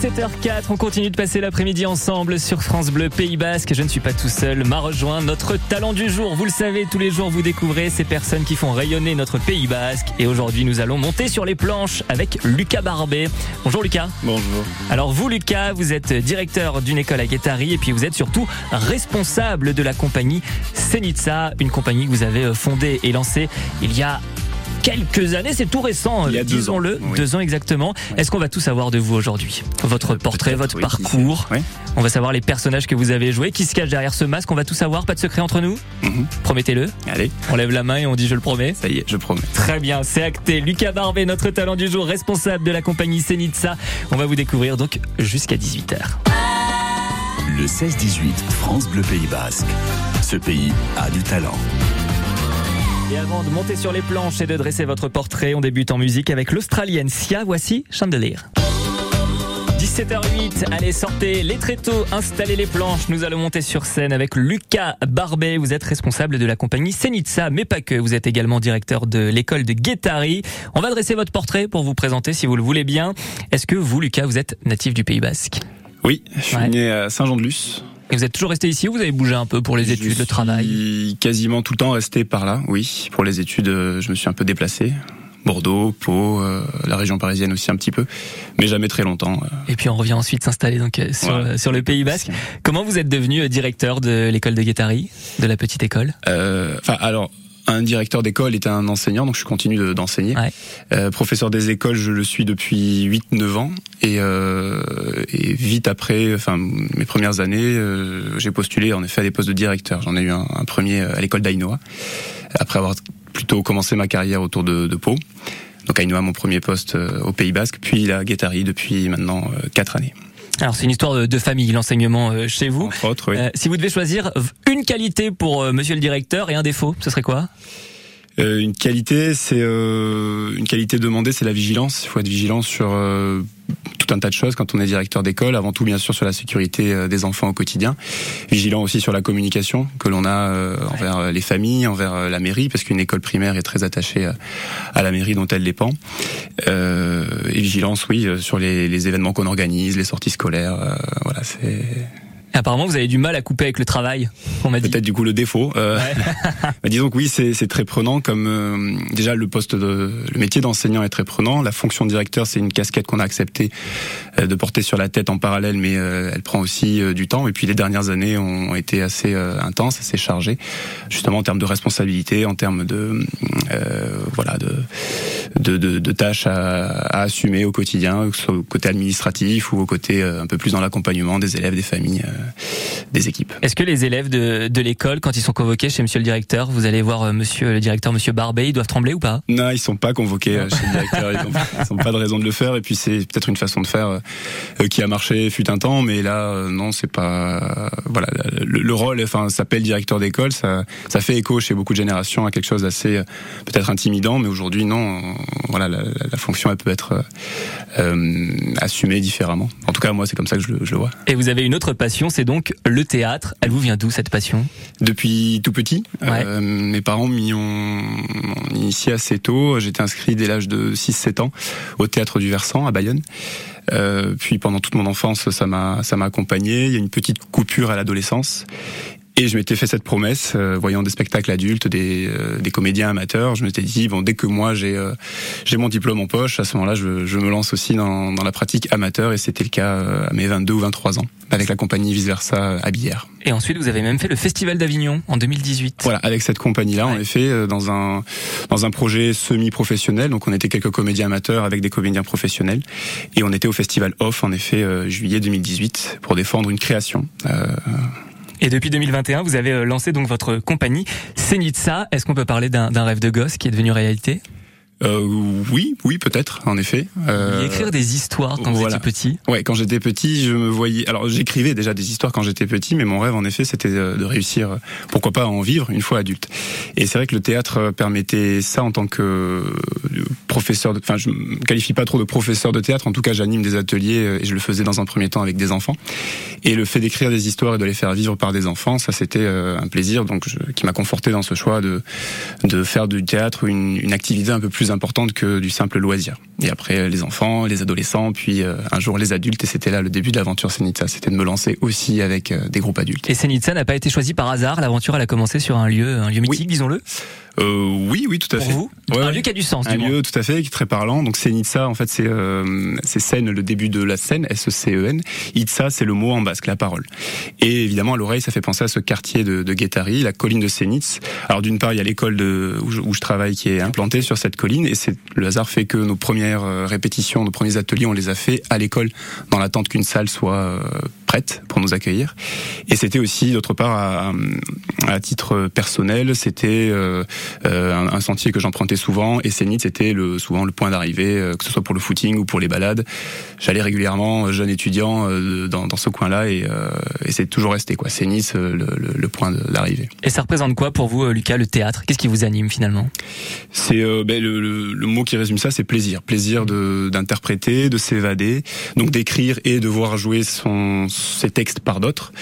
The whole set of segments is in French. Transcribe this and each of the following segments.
17h04, on continue de passer l'après-midi ensemble sur France Bleu Pays Basque. Je ne suis pas tout seul, m'a rejoint notre talent du jour. Vous le savez, tous les jours vous découvrez ces personnes qui font rayonner notre Pays Basque. Et aujourd'hui, nous allons monter sur les planches avec Lucas Barbet. Bonjour Lucas. Bonjour. Alors vous Lucas, vous êtes directeur d'une école à Guétari et puis vous êtes surtout responsable de la compagnie Senitsa, une compagnie que vous avez fondée et lancée il y a quelques années, c'est tout récent, disons-le, deux, ans exactement. Est-ce qu'on va tout savoir de vous aujourd'hui? Votre portrait, votre parcours. On va savoir les personnages que vous avez joués, qui se cachent derrière ce masque? On va tout savoir, pas de secret entre nous? Mhm. Promettez-le. Allez. On lève la main et on dit je le promets. Ça y est, je promets. Très bien, c'est acté. Lucas Barbet, notre talent du jour, responsable de la compagnie Senitsa. On va vous découvrir donc jusqu'à 18h. Le 16-18, France Bleu Pays Basque. Ce pays a du talent. Et avant de monter sur les planches et de dresser votre portrait, on débute en musique avec l'Australienne Sia. Voici Chandelier. 17h08, allez sortez les tréteaux, installez les planches. Nous allons monter sur scène avec Lucas Barbet. Vous êtes responsable de la compagnie Senitsa, mais pas que. Vous êtes également directeur de l'école de Guétari. On va dresser votre portrait pour vous présenter si vous le voulez bien. Est-ce que vous, Lucas, vous êtes natif du Pays Basque? Oui, je suis né à Saint-Jean-de-Luz, et vous êtes toujours resté ici ou vous avez bougé un peu pour les études, le travail? Quasiment tout le temps resté par là, oui. Pour les études, euh, je me suis un peu déplacé. Bordeaux, Pau, euh, la région parisienne aussi un petit peu, mais jamais très longtemps. Euh. Et puis on revient ensuite s'installer donc sur, sur le Pays Basque. Comment vous êtes devenu directeur de l'école de Guétari, de la petite école? Enfin alors un directeur d'école était un enseignant, donc je continue d'enseigner. euh, professeur des écoles, je le suis depuis 8-9 ans. Et, euh, et, vite après, enfin mes premières années, euh, j'ai postulé en effet à des postes de directeur. J'en ai eu un, un premier à l'école d'Ainoa, après avoir plutôt commencé ma carrière autour de, de Pau. Donc Ainoa, mon premier poste euh, au Pays Basque, puis la Guétari depuis maintenant 4 euh, années. Alors c'est une histoire de famille, l'enseignement euh, chez vous. Autres, oui. euh, si vous devez choisir une qualité pour euh, Monsieur le directeur et un défaut, ce serait quoi? Euh, Une qualité, c'est une qualité demandée, c'est la vigilance. Il faut être vigilant sur tout un tas de choses quand on est directeur d'école. Avant tout, bien sûr, sur la sécurité euh, des enfants au quotidien. Vigilant aussi sur la communication que l'on a euh, envers euh, les familles, envers la mairie, parce qu'une école primaire est très attachée à la mairie dont elle dépend. et vigilance, oui, sur les, les événements qu'on organise, les sorties scolaires. voilà, c'est Apparemment, vous avez du mal à couper avec le travail. On m'a dit. Peut-être du coup le défaut. Euh, ouais. disons que oui, c'est très prenant. Comme euh, déjà le poste de le métier d'enseignant est très prenant. La fonction de directeur, c'est une casquette qu'on a accepté euh, de porter sur la tête en parallèle, mais euh, elle prend aussi du temps. Et puis les dernières années ont été assez intenses, assez chargées, justement en termes de responsabilité, en termes de voilà de de, de, de tâches à, à, assumer au quotidien, que ce soit au côté administratif ou au côté un peu plus dans l'accompagnement des élèves, des familles des équipes. Est-ce que les élèves de, de l'école, quand ils sont convoqués chez Monsieur le directeur, vous allez voir euh, Monsieur le directeur, Monsieur Barbet, ils doivent trembler ou pas? Non, ils sont pas convoqués euh, chez le directeur. Ils n'ont pas de raison de le faire. Et puis c'est peut-être une façon de faire euh, qui a marché fut un temps, mais là non, c'est pas. Voilà, le, le rôle, enfin, s'appelle directeur d'école. Ça, ça fait écho chez beaucoup de générations à quelque chose d'assez peut-être intimidant, mais aujourd'hui non. Voilà, la, la, fonction elle peut être euh, assumée différemment. En tout cas, moi, c'est comme ça que je, je le vois. Et vous avez une autre passion, c'est donc le théâtre. Elle vous vient d'où cette passion? Depuis tout petit. Ouais. Euh, mes parents m'y ont initié assez tôt. J'étais inscrit dès l'âge de 6-7 ans au théâtre du Versant à Bayonne. Euh, puis pendant toute mon enfance, ça m'a ça m'a accompagné. Il y a une petite coupure à l'adolescence. Et je m'étais fait cette promesse, euh, voyant des spectacles adultes, des, euh, des comédiens amateurs, je m'étais dit bon dès que moi j'ai euh, j'ai mon diplôme en poche, à ce moment-là je, je me lance aussi dans, dans la pratique amateur et c'était le cas euh, à mes 22 ou 23 ans avec la compagnie Vice Versa à Billère. Et ensuite vous avez même fait le Festival d'Avignon en 2018. Voilà, avec cette compagnie-là, ouais. en effet, dans un dans un projet semi-professionnel, donc on était quelques comédiens amateurs avec des comédiens professionnels et on était au Festival Off en effet juillet 2018 pour défendre une création. Euh, et depuis 2021, vous avez lancé donc votre compagnie Senitsa. Est-ce qu'on peut parler d'un rêve de gosse qui est devenu réalité? Euh, oui, oui, peut-être, en effet. Euh, écrire des histoires quand voilà. vous étiez petit. Ouais, quand j'étais petit, je me voyais. Alors, j'écrivais déjà des histoires quand j'étais petit, mais mon rêve, en effet, c'était de réussir, pourquoi pas, à en vivre une fois adulte. Et c'est vrai que le théâtre permettait ça en tant que professeur. Enfin, je me qualifie pas trop de professeur de théâtre. En tout cas, j'anime des ateliers et je le faisais dans un premier temps avec des enfants. Et le fait d'écrire des histoires et de les faire vivre par des enfants, ça, c'était un plaisir, donc je, qui m'a conforté dans ce choix de de faire du théâtre une, une activité un peu plus plus importante que du simple loisir. Et après les enfants, les adolescents, puis un jour les adultes. Et c'était là le début de l'aventure Senitsa. C'était de me lancer aussi avec des groupes adultes. Et Senitsa n'a pas été choisi par hasard. L'aventure, elle a commencé sur un lieu, un lieu mythique, disons-le. Euh, oui, oui, tout à Pour fait. Vous un lieu qui a du sens. Un lieu tout à fait qui est très parlant. Donc Senitsa, en fait, c'est euh, c'est scène, le début de la scène, S-E-C-E-N. Itza, c'est le mot en basque, la parole. Et évidemment, à l'oreille, ça fait penser à ce quartier de, de Guétari, la colline de Senitz. Alors d'une part, il y a l'école de où je, où je, travaille qui est implantée sur cette colline, et c'est le hasard fait que nos premières euh, répétitions, nos premiers ateliers, on les a fait à l'école, dans l'attente qu'une salle soit euh, prête pour nous accueillir. Et c'était aussi, d'autre part, à, à, titre personnel, c'était euh, un, un, sentier que j'empruntais souvent, et Sénit, c'était le, souvent le point d'arrivée, euh, que ce soit pour le footing ou pour les balades. J'allais régulièrement, euh, jeune étudiant, euh, dans, dans ce coin-là, et, et c'est toujours resté, quoi. Sénit, le, le, le point d'arrivée. Et ça représente quoi pour vous, Lucas, le théâtre? Qu'est-ce qui vous anime finalement? C'est euh, ben, le, le, le, mot qui résume ça, c'est plaisir. Plaisir d'interpréter, de, de s'évader, donc d'écrire et de voir jouer son, ses textes par d'autres.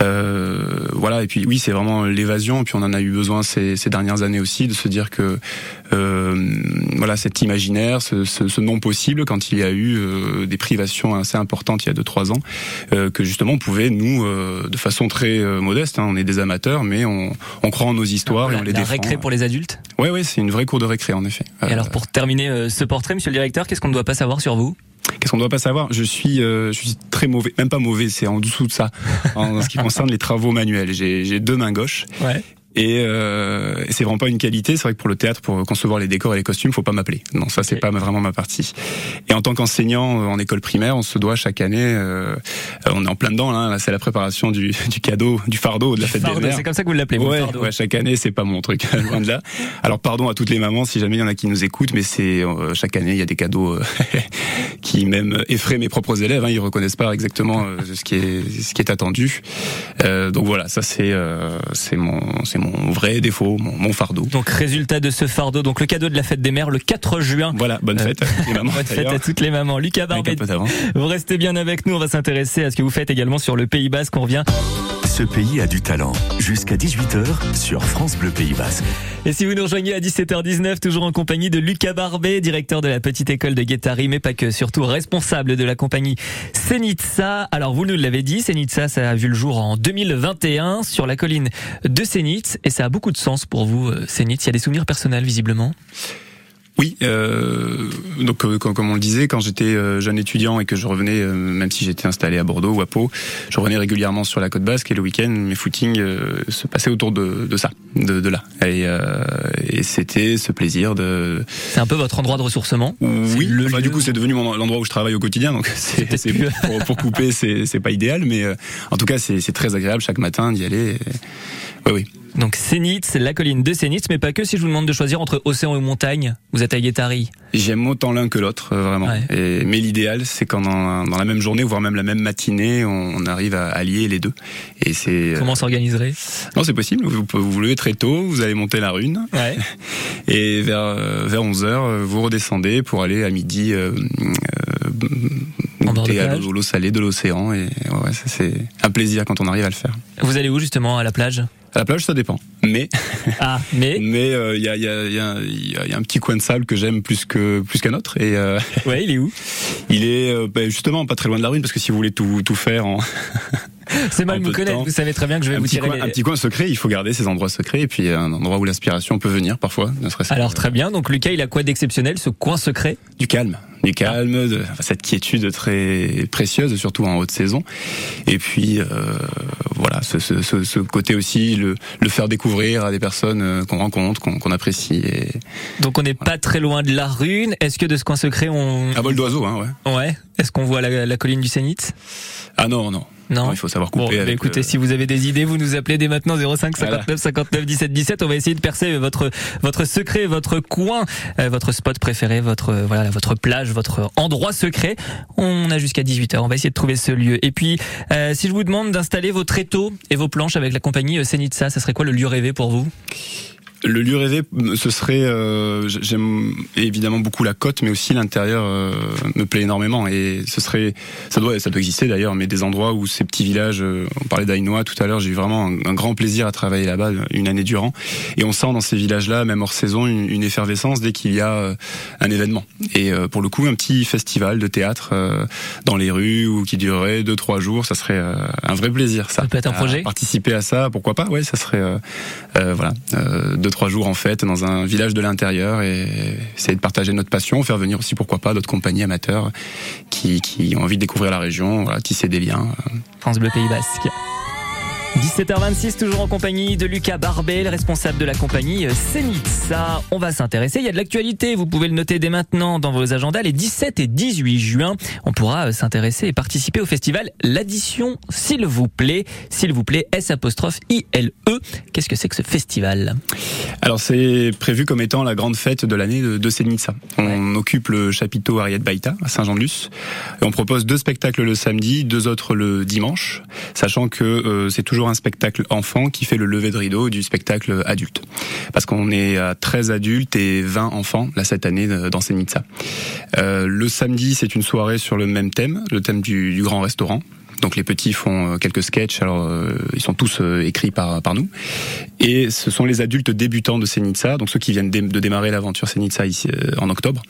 Euh, voilà, et puis oui, c'est vraiment l'évasion. Et puis on en a eu besoin ces, ces dernières années aussi de se dire que euh, voilà cet imaginaire, ce, ce, ce, non possible quand il y a eu euh, des privations assez importantes il y a 2-3 ans, que justement on pouvait nous, de façon très modeste, hein, on est des amateurs, mais on, on croit en nos histoires et on les la défend. récré pour les adultes? Oui, oui, c'est une vraie cour de récré en effet. Et alors pour terminer ce portrait, Monsieur le Directeur, qu'est-ce qu'on ne doit pas savoir sur vous? Qu'est-ce qu'on ne doit pas savoir? Je suis, euh, je suis très mauvais, même pas mauvais, c'est en dessous de ça, en ce qui concerne les travaux manuels. J'ai deux mains gauches. Ouais. Et, euh, c'est vraiment pas une qualité. C'est vrai que pour le théâtre, pour concevoir les décors et les costumes, faut pas m'appeler. Non, ça c'est okay. pas vraiment ma partie. Et en tant qu'enseignant en école primaire, on se doit chaque année, euh, on est en plein dedans là. là c'est la préparation du, du, cadeau, du fardeau de la du fête fardeau, des mères. C'est comme ça que vous l'appelez. Ouais, ouais, chaque année, c'est pas mon truc, loin de là. Alors pardon à toutes les mamans si jamais il y en a qui nous écoutent, mais c'est euh, chaque année il y a des cadeaux qui même effraient mes propres élèves. Hein, ils reconnaissent pas exactement euh, ce qui est ce qui est attendu. Euh, donc voilà, ça c'est c'est mon c'est mon vrai défaut mon, mon, fardeau. Donc résultat de ce fardeau, donc le cadeau de la fête des mères le 4 juin. Voilà, bonne fête à toutes les mamans. bonne fête à toutes les mamans. Lucas Barbet, vous restez bien avec nous, on va s'intéresser à ce que vous faites également sur le Pays Basque, on revient. Ce pays a du talent. Jusqu'à 18h sur France Bleu Pays Basque. Et si vous nous rejoignez à 17h19, toujours en compagnie de Lucas Barbet, directeur de la petite école de Guétari, mais pas que, surtout responsable de la compagnie Senitsa. Alors vous nous l'avez dit, Senitsa, ça a vu le jour en 2021 sur la colline de Senitz, et ça a beaucoup de sens pour vous, Senitz. Il y a des souvenirs personnels visiblement? Oui, euh, donc euh, comme, comme, on le disait, quand j'étais euh, jeune étudiant et que je revenais, euh, même si j'étais installé à Bordeaux ou à Pau, je revenais régulièrement sur la côte basque et le week-end, mes footings euh, se passaient autour de, de ça, de, de là. Et, euh, et c'était ce plaisir de. C'est un peu votre endroit de ressourcement. Oui. Le enfin, du coup, c'est devenu l'endroit où je travaille au quotidien, donc c'est pour, pour, couper, c'est pas idéal, mais en tout cas, c'est très agréable chaque matin d'y aller. Et... Oui, oui. Donc Sénitz, la colline de Sénitz, mais pas que. Si je vous demande de choisir entre océan et montagne, vous êtes à Guétari. J'aime autant l'un que l'autre, euh, vraiment. Ouais. Et, mais l'idéal, c'est quand dans, dans, la même journée, voire même la même matinée, on, on arrive à allier les deux. Et c'est comment s'organiserait? Non, c'est possible. Vous, levez très tôt, vous allez monter la rune, ouais. et vers vers 11 heures, vous redescendez pour aller à midi. Euh, goûter à l'eau salée de l'océan et ouais, c'est un plaisir quand on arrive à le faire. Vous allez où justement à la plage? À la plage, ça dépend. Mais ah, mais mais il euh, y, a, y, a, y, a, y, a, un petit coin de sable que j'aime plus que plus qu'un autre. Et euh, ouais, il est où? Il est euh, ben justement pas très loin de la rune parce que si vous voulez tout tout faire en c'est mal me connaître. Vous savez très bien que je vais un vous tirer coin, les... un petit coin secret. Il faut garder ces endroits secrets et puis un endroit où l'inspiration peut venir parfois. Ne serait Alors très bien. Donc Lucas, il a quoi d'exceptionnel ce coin secret? Du calme du calme, de, cette quiétude très précieuse, surtout en haute saison. Et puis euh, voilà, ce, ce, ce, côté aussi, le, le, faire découvrir à des personnes qu'on rencontre, qu'on qu apprécie. Et... Donc on n'est voilà. pas très loin de la rune. Est-ce que de ce coin secret, on... Un vol d'oiseau, hein, ouais. Ouais. Est-ce qu'on voit la, la, colline du Sénit Ah non, non. Non. non. il faut savoir couper. Bon, avec écoutez, le... si vous avez des idées, vous nous appelez dès maintenant 05 59 Voilà. 59 17 17. On va essayer de percer votre votre secret, votre coin, euh, votre spot préféré, votre euh, voilà, votre plage, votre endroit secret. On a jusqu'à 18h. On va essayer de trouver ce lieu. Et puis, euh, si je vous demande d'installer vos tréteaux et vos planches avec la compagnie Senitsa, ça serait quoi le lieu rêvé pour vous? Le lieu rêvé, ce serait, euh, j'aime évidemment beaucoup la côte, mais aussi l'intérieur euh, me plaît énormément. Et ce serait, ça doit, ça doit exister d'ailleurs, mais des endroits où ces petits villages, euh, on parlait d'Ainoa tout à l'heure, j'ai eu vraiment un, grand plaisir à travailler là-bas une année durant. Et on sent dans ces villages-là, même hors saison, une, effervescence dès qu'il y a un événement. Et pour le coup, un petit festival de théâtre dans les rues ou qui durerait deux trois jours, ça serait un vrai plaisir. Ça, ça peut être un projet? participer à ça, pourquoi pas? Ouais, ça serait voilà deux trois jours en fête dans un village de l'intérieur et essayer de partager notre passion, faire venir aussi pourquoi pas d'autres compagnies amateurs qui, qui ont envie de découvrir la région, voilà, tisser des liens. France Bleu Pays Basque. 17h26, toujours en compagnie de Lucas Barbet, le responsable de la compagnie Senitsa. On va s'intéresser, il y a de l'actualité, vous pouvez le noter dès maintenant dans vos agendas, les 17 et 18 juin. On pourra s'intéresser et participer au festival L'Addition, s'il vous plaît. S'il vous plaît, S apostrophe I-L-E. Qu'est-ce que c'est que ce festival? Alors c'est prévu comme étant la grande fête de l'année de, Senitsa. On occupe le chapiteau Ariette Baïta à Saint-Jean-de-Luz on propose deux spectacles le samedi, deux autres le dimanche, sachant que euh, c'est toujours un spectacle enfant qui fait le lever de rideau du spectacle adulte. Parce qu'on est à 13 adultes et 20 enfants là cette année euh, dans Senitsa. Euh, le samedi, c'est une soirée sur le même thème, le thème du grand restaurant. Donc les petits font euh, quelques sketchs, alors euh, ils sont tous euh, écrits par par nous. Et ce sont les adultes débutants de Senitsa, donc ceux qui viennent de démarrer l'aventure Senitsa ici en octobre,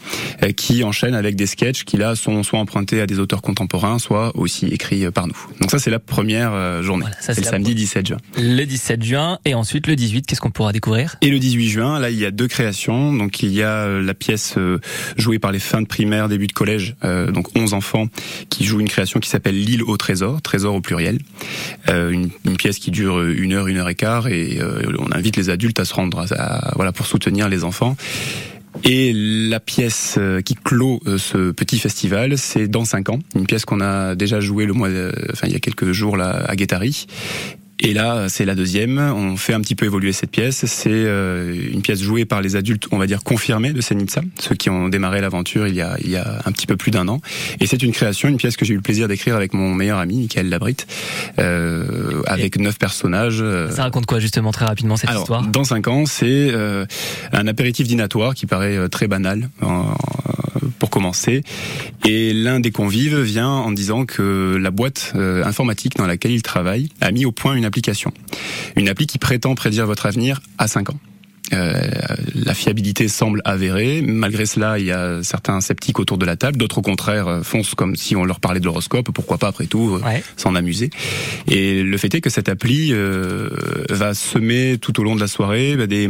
qui enchaînent avec des sketchs qui là sont soit empruntés à des auteurs contemporains, soit aussi écrits par nous. Donc ça c'est la première journée. c'est le samedi 17 juin. Le 17 juin et ensuite le 18, qu'est-ce qu'on pourra découvrir? Et le 18 juin, là il y a deux créations. Donc il y a la pièce jouée par les fins de primaire, début de collège, donc 11 enfants qui jouent une création qui s'appelle L'île au trésor trésor, au pluriel. Euh, une, pièce qui dure une heure, une heure et quart, et euh, on invite les adultes à se rendre, à, voilà, pour soutenir les enfants. Et la pièce euh, qui clôt ce petit festival, c'est Dans 5 ans, une pièce qu'on a déjà jouée le mois, enfin il y a quelques jours là à Guétari, et là, c'est la deuxième. On fait un petit peu évoluer cette pièce. C'est euh, une pièce jouée par les adultes, on va dire confirmés de Senitsa, ceux qui ont démarré l'aventure il y a il y a un petit peu plus d'un an. Et c'est une création, une pièce que j'ai eu le plaisir d'écrire avec mon meilleur ami, Michael Labrite, euh, avec neuf personnages. Euh. Ça raconte quoi justement très rapidement cette histoire? Dans cinq ans, c'est euh, un apéritif dînatoire qui paraît très banal pour commencer. Et l'un des convives vient en disant que la boîte informatique dans laquelle il travaille a mis au point une application. Une appli qui prétend prédire votre avenir à 5 ans. Euh, la fiabilité semble avérée. Malgré cela, il y a certains sceptiques autour de la table. D'autres, au contraire, euh, foncent comme si on leur parlait de l'horoscope. Pourquoi pas, après tout, euh, s'en amuser. Et le fait est que cette appli va semer tout au long de la soirée bah, des,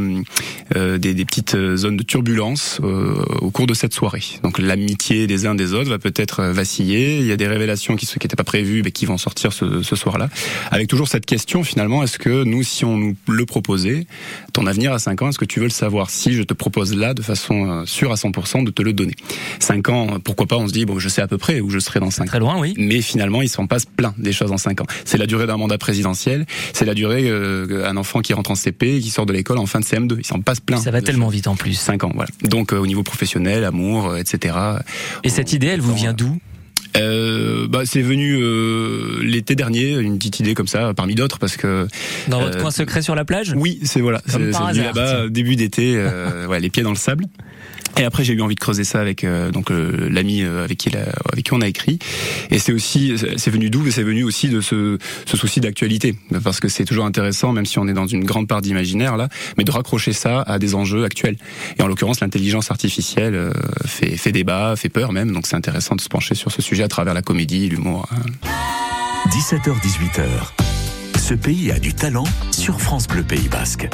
des, des, petites zones de turbulence au cours de cette soirée. Donc l'amitié des uns des autres va peut-être vaciller. Il y a des révélations qui n'étaient pas prévues, mais qui vont sortir ce, ce soir-là. Avec toujours cette question, finalement, est-ce que nous, si on nous le proposait, ton avenir à 5 ans, est-ce que tu veux le savoir Si je te propose là, de façon euh, sûre à 100%, de te le donner. 5 ans, pourquoi pas On se dit, bon, je sais à peu près où je serai dans 5 ans. Très loin, oui. Mais finalement, il s'en passe plein des choses en 5 ans. C'est la durée d'un mandat présidentiel, c'est la durée euh, un enfant qui rentre en CP, qui sort de l'école en fin de CM2. Il s'en passe plein. Ça va tellement vite en plus. 5 ans, voilà. Donc euh, au niveau professionnel, amour, euh, etc. Et cette idée, elle vous vient d'où? Euh, bah, c'est venu euh, l'été dernier, une petite idée comme ça, parmi d'autres, parce que dans votre euh, coin secret sur la plage? Oui, c'est voilà, c'est venu là-bas début d'été, ouais, les pieds dans le sable. Et après, j'ai eu envie de creuser ça avec euh, donc euh, l'ami euh, avec qui avec qui on a écrit. Et c'est aussi, c'est venu d'où? C'est venu aussi de ce, ce souci d'actualité, parce que c'est toujours intéressant, même si on est dans une grande part d'imaginaire là, mais de raccrocher ça à des enjeux actuels. Et en l'occurrence, l'intelligence artificielle fait, fait débat, fait peur même. Donc c'est intéressant de se pencher sur ce sujet à travers la comédie, l'humour. 17h-18h. Ce pays a du talent sur France Bleu Pays Basque.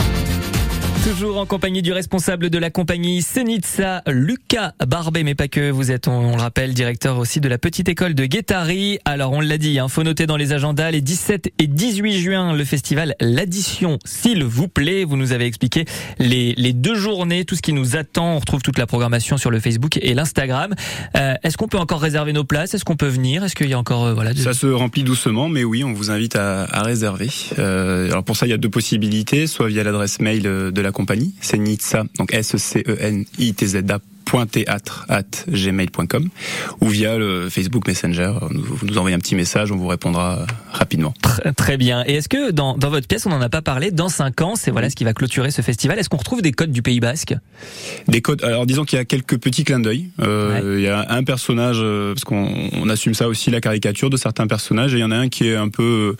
Toujours en compagnie du responsable de la compagnie Senitsa, Lucas Barbet, mais pas que. Vous êtes, on, le rappelle, directeur aussi de la petite école de Guétari. Alors, on l'a dit, il hein, faut noter dans les agendas les 17 et 18 juin, le festival L'Addition, s'il vous plaît. Vous nous avez expliqué les, les deux journées, tout ce qui nous attend. On retrouve toute la programmation sur le Facebook et l'Instagram. Euh, Est-ce qu'on peut encore réserver nos places? Est-ce qu'on peut venir? Est-ce qu'il y a encore, euh, voilà. Ça se remplit doucement, mais oui, on vous invite à, à réserver. Euh, alors pour ça, il y a deux possibilités, soit via l'adresse mail de la compagnie, c'est Nitsa, donc S-C-E-N-I-T-Z-A gmail.com ou via le Facebook Messenger. Vous nous envoyez un petit message, on vous répondra rapidement. Très, très bien. Et est-ce que dans, dans, votre pièce, on n'en a pas parlé, dans 5 ans, c'est voilà ce qui va clôturer ce festival, est-ce qu'on retrouve des codes du Pays Basque? Des codes, alors disons qu'il y a quelques petits clins d'œil. Euh, Il y a un personnage, euh, parce qu'on on assume ça aussi, la caricature de certains personnages, et il y en a un qui est un peu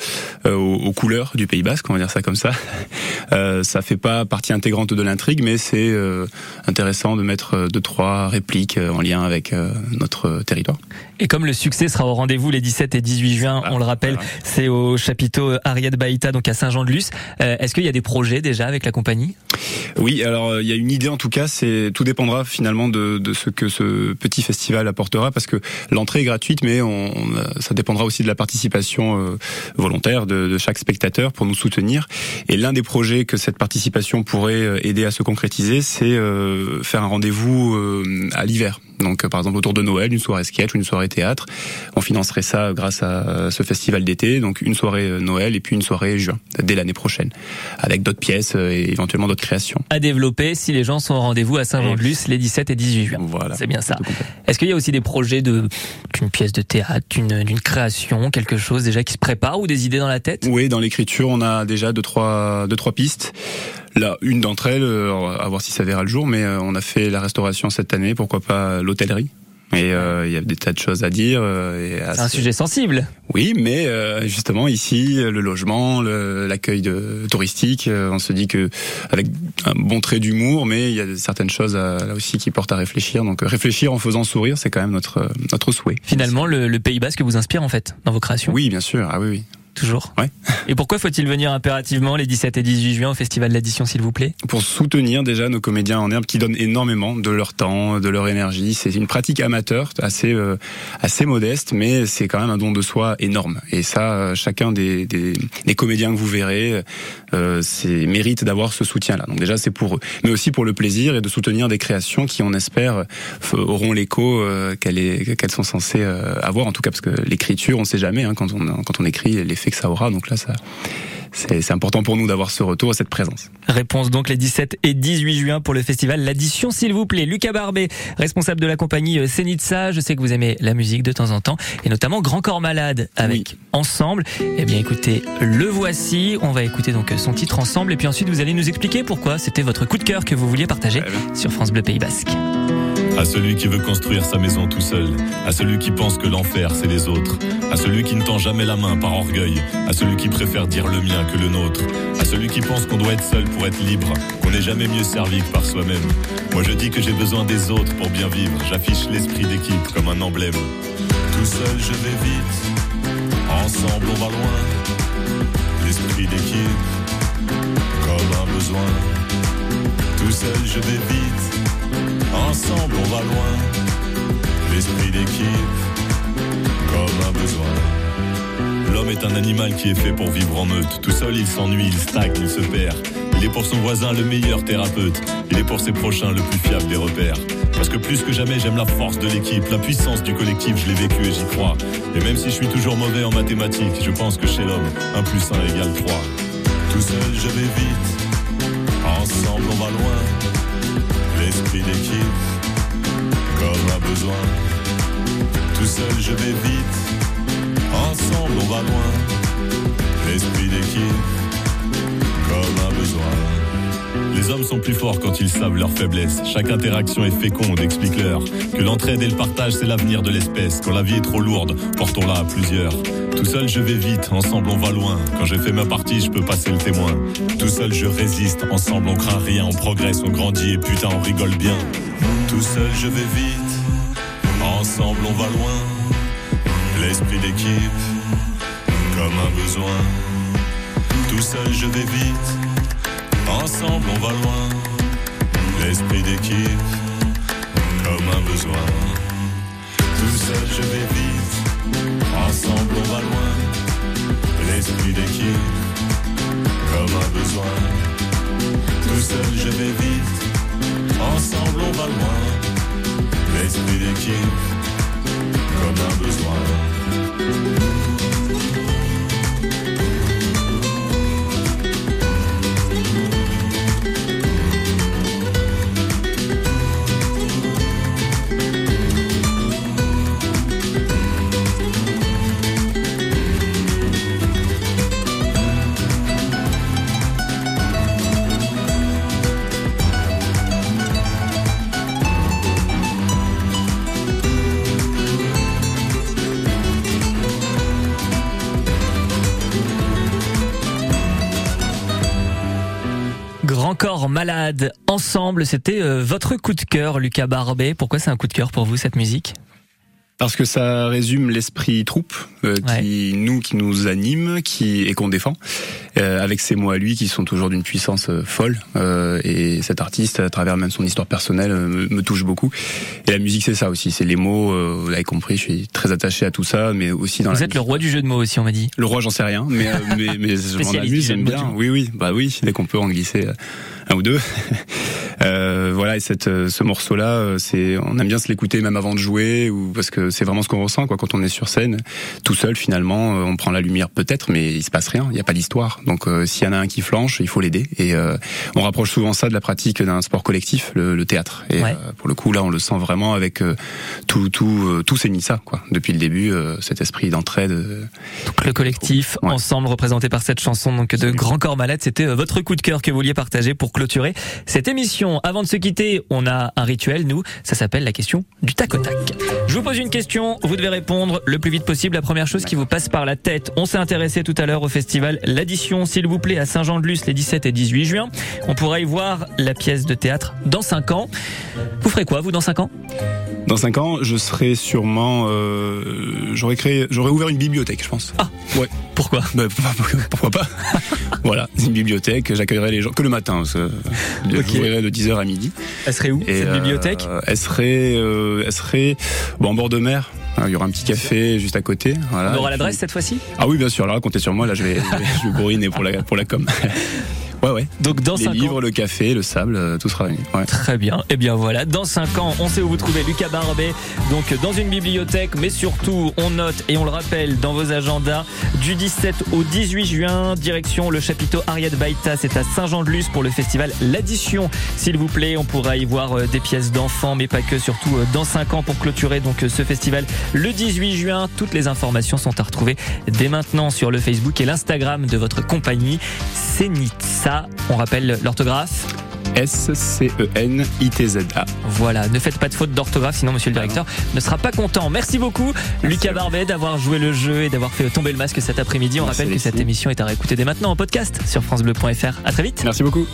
euh, aux, aux, couleurs du Pays Basque, on va dire ça comme ça. Euh, ça fait pas partie intégrante de l'intrigue, mais c'est intéressant de mettre deux, trois répliques en lien avec notre territoire. Et comme le succès sera au rendez-vous les 17 et 18 juin, on le rappelle, voilà. c'est au chapiteau Ariad Baïta, donc à Saint-Jean-de-Luz. Euh, Est-ce qu'il y a des projets déjà avec la compagnie? Oui, alors il y a une idée en tout cas. C'est tout dépendra finalement de, de, ce que ce petit festival apportera, parce que l'entrée est gratuite, mais on, on, ça dépendra aussi de la participation euh, volontaire de, de, chaque spectateur pour nous soutenir. Et l'un des projets que cette participation pourrait euh, aider à se concrétiser, c'est euh, faire un rendez-vous euh, à l'hiver. Donc, par exemple, autour de Noël, une soirée sketch, une soirée théâtre. On financerait ça grâce à ce festival d'été. Donc, une soirée Noël et puis une soirée juin, dès l'année prochaine, avec d'autres pièces et éventuellement d'autres créations. À développer si les gens sont au rendez-vous à Saint-Jean-de-Luz les 17 et 18 juin. Voilà. C'est bien ça. Est-ce qu'il y a aussi des projets de d'une pièce de théâtre, d'une création, quelque chose déjà qui se prépare ou des idées dans la tête? Oui, dans l'écriture, on a déjà deux trois deux trois pistes. Là, une d'entre elles, à voir si ça verra le jour, mais on a fait la restauration cette année, pourquoi pas l'hôtellerie. Et il euh, y a des tas de choses à dire. Euh, C'est un sujet sensible. Oui, mais euh, justement ici, le logement, l'accueil touristique, on se dit que avec un bon trait d'humour, mais il y a certaines choses à, là aussi qui portent à réfléchir. Donc réfléchir en faisant sourire, c'est quand même notre notre souhait. Finalement, le, le Pays Basque vous inspire en fait dans vos créations? Oui, bien sûr. Ah oui, oui toujours. Ouais. Et pourquoi faut-il venir impérativement les 17 et 18 juin au Festival de l'Addition, s'il vous plaît? Pour soutenir déjà nos comédiens en herbe qui donnent énormément de leur temps, de leur énergie. C'est une pratique amateur, assez euh, assez modeste, mais c'est quand même un don de soi énorme. Et ça, euh, chacun des, des, des, comédiens que vous verrez, euh, mérite d'avoir ce soutien-là. Donc déjà, c'est pour eux, mais aussi pour le plaisir et de soutenir des créations qui, on espère, auront l'écho qu'elles qu'elles sont censées avoir. En tout cas, parce que l'écriture, on ne sait jamais hein, quand on quand on écrit les que ça aura. Donc là, ça, c'est important pour nous d'avoir ce retour et cette présence. Réponse donc les 17 et 18 juin pour le festival L'Addition, s'il vous plaît. Lucas Barbet, responsable de la compagnie Senitsa. Je sais que vous aimez la musique de temps en temps et notamment Grand Corps Malade avec oui. Ensemble. Eh bien, écoutez, le voici. On va écouter donc son titre Ensemble et puis ensuite vous allez nous expliquer pourquoi c'était votre coup de cœur que vous vouliez partager sur France Bleu Pays Basque. À celui qui veut construire sa maison tout seul, à celui qui pense que l'enfer c'est les autres, à celui qui ne tend jamais la main par orgueil, à celui qui préfère dire le mien que le nôtre, à celui qui pense qu'on doit être seul pour être libre, qu'on n'est jamais mieux servi que par soi-même. Moi je dis que j'ai besoin des autres pour bien vivre, j'affiche l'esprit d'équipe comme un emblème. Tout seul je vais vite, ensemble on va loin, l'esprit d'équipe comme un besoin. Tout seul je vais vite. Ensemble on va loin, l'esprit d'équipe, comme un besoin. L'homme est un animal qui est fait pour vivre en meute. Tout seul il s'ennuie, il stagne, il se perd. Il est pour son voisin le meilleur thérapeute. Il est pour ses prochains le plus fiable des repères. Parce que plus que jamais j'aime la force de l'équipe, la puissance du collectif, je l'ai vécu et j'y crois. Et même si je suis toujours mauvais en mathématiques, je pense que chez l'homme, 1 plus 1 égale 3. Tout seul je vais vite, ensemble on va loin l'esprit d'équipe, comme un besoin. Tout seul je vais vite, ensemble on va loin. L'esprit d'équipe, comme un besoin. Les hommes sont plus forts quand ils savent leurs faiblesses. Chaque interaction est féconde, explique-leur que l'entraide et le partage c'est l'avenir de l'espèce. Quand la vie est trop lourde, portons-la à plusieurs. Tout seul je vais vite, ensemble on va loin. Quand j'ai fait ma partie, je peux passer le témoin. Tout seul je résiste, ensemble on craint rien, on progresse, on grandit et putain on rigole bien. Tout seul je vais vite, ensemble on va loin. L'esprit d'équipe, comme un besoin. Tout seul je vais vite, ensemble on va loin. L'esprit d'équipe, comme un besoin. Tout seul je vais vite. Ensemble on va loin, l'esprit d'équipe, comme un besoin. Tout seul je vais vite, ensemble on va loin, l'esprit d'équipe, comme un besoin. Corps Malade, ensemble, c'était euh, votre coup de cœur, Lucas Barbet. Pourquoi c'est un coup de cœur pour vous cette musique? Parce que ça résume l'esprit troupe euh, qui nous qui nous anime, qui et qu'on défend, euh, avec ses mots à lui qui sont toujours d'une puissance euh, folle. et cet artiste, à travers même son histoire personnelle, me, touche beaucoup. Et la musique, c'est ça aussi, c'est les mots. vous l'avez compris, je suis très attaché à tout ça, mais aussi dans. Vous êtes le roi du jeu de mots aussi, on m'a dit. Le roi, j'en sais rien, mais mais, mais je m'en amuse, j'aime bien. Oui, oui, bah oui, dès qu'on peut en glisser un ou deux. Euh, voilà, et cette, euh, ce morceau-là, euh, c'est, on aime bien se l'écouter même avant de jouer, ou parce que c'est vraiment ce qu'on ressent, quoi, quand on est sur scène, tout seul finalement, on prend la lumière peut-être, mais il se passe rien, il n'y a pas d'histoire. Donc s'il y en a un qui flanche, il faut l'aider. Et on rapproche souvent ça de la pratique d'un sport collectif, le, le théâtre. Et pour le coup, là, on le sent vraiment avec tout, tout, tout s'est ça, quoi. Depuis le début, cet esprit d'entraide. Donc le collectif, ensemble représenté par cette chanson, donc de Grand Corps Malade, c'était votre coup de cœur que vous vouliez partager pour clôturer cette émission. Avant de se on a un rituel, nous, ça s'appelle la question du tac au tac. Je vous pose une question, vous devez répondre le plus vite possible. La première chose qui vous passe par la tête, on s'est intéressé tout à l'heure au festival L'Addition, s'il vous plaît, à Saint-Jean-de-Luz les 17 et 18 juin. On pourra y voir la pièce de théâtre dans 5 ans. Vous ferez quoi, vous, dans 5 ans? Dans 5 ans, je serai sûrement, euh, j'aurais créé, j'aurais ouvert une bibliothèque, je pense. Ah, ouais. Pourquoi? Bah, Pourquoi pas? Voilà, une bibliothèque. J'accueillerai les gens que le matin. J'ouvrirai de 10h à midi. Elle serait où cette bibliothèque? euh, Elle serait, euh, elle serait bon, en bord de mer. Il y aura un petit café juste à côté. Voilà. On aura l'adresse cette fois-ci? Ah oui, bien sûr. Là, comptez sur moi. Là, je vais, je vais, je vais bourriner pour la, pour la com. Ouais, ouais. Donc dans les livres, le café, le sable, euh, tout sera réuni. Ouais. Très bien. Et eh bien voilà, dans 5 ans, on sait où vous trouvez Lucas Barbet. Donc dans une bibliothèque, mais surtout, on note et on le rappelle dans vos agendas du 17 au 18 juin, direction le chapiteau Ariad Baïta, c'est à Saint-Jean-de-Luz pour le festival L'Addition. S'il vous plaît, on pourra y voir euh, des pièces d'enfants, mais pas que, surtout euh, dans 5 ans pour clôturer donc ce festival le 18 juin. Toutes les informations sont à retrouver dès maintenant sur le Facebook et l'Instagram de votre compagnie On rappelle l'orthographe S-C-E-N-I-T-Z-A. Voilà, ne faites pas de faute d'orthographe, sinon monsieur le directeur ne sera pas content. Merci beaucoup, Lucas Barbet, d'avoir joué le jeu et d'avoir fait tomber le masque cet après-midi. On rappelle que cette émission est à réécouter dès maintenant en podcast sur FranceBleu.fr. À très vite. Merci beaucoup.